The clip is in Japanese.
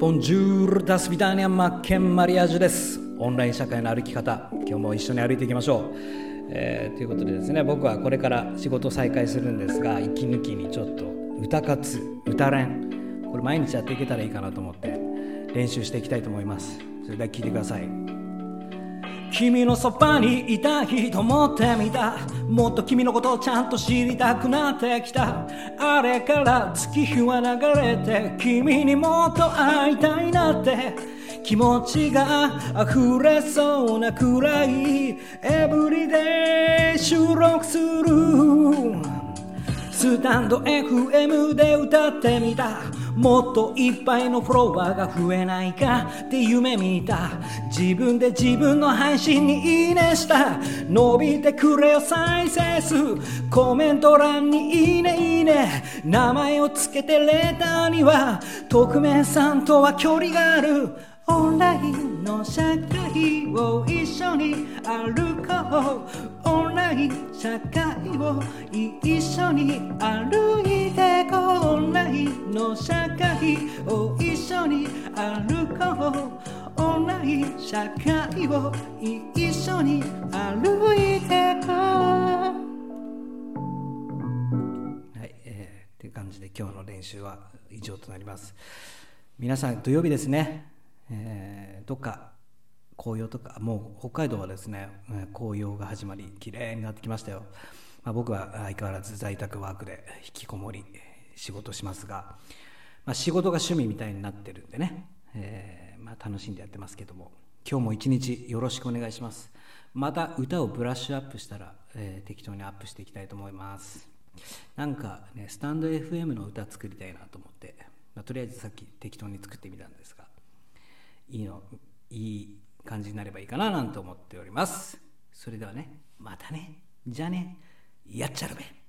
ボンジュールダスビダーニャンマッケンマリアージュです。オンライン社会の歩き方今日も一緒に歩いていきましょう、えー、ということでですね僕はこれから仕事再開するんですが息抜きにちょっと歌活歌練これ毎日やっていけたらいいかなと思って練習していきたいと思います。それでは聞いてください。君のそばにいたいと思ってみた。もっと君のことをちゃんと知りたくなってきた。あれから月日は流れて君にもっと会いたいなって。気持ちが溢れそうなくらいエブリデイ収録する。スタンド FM で歌ってみたもっといっぱいのフォロワーが増えないかって夢見た自分で自分の配信にいいねした。伸びてくれよ再生数。コメント欄にいいねいいね名前をつけてレターには匿名さんとは距離がある。オンラインの社会を一緒に歩こうオンライン社会を一緒に歩いてこうオンラインの社会を一緒に歩こうオンライン社会を一緒に歩いてこうはい、えー、っていう感じで今日の練習は以上となります皆さん土曜日ですねえー、どっか紅葉とかもう北海道はですね紅葉が始まり綺麗になってきましたよ、まあ、僕は相変わらず在宅ワークで引きこもり仕事しますが、まあ、仕事が趣味みたいになってるんでね、えー、まあ、楽しんでやってますけども。今日も一日よろしくお願いします。また歌をブラッシュアップしたら、えー、適当にアップしていきたいと思います。なんかねスタンド FM の歌作りたいなと思って、ま、とりあえずさっき適当に作ってみたんですがいいのいい感じになればいいかななんて思っております。それではねまたね。じゃあね。やっちゃるべ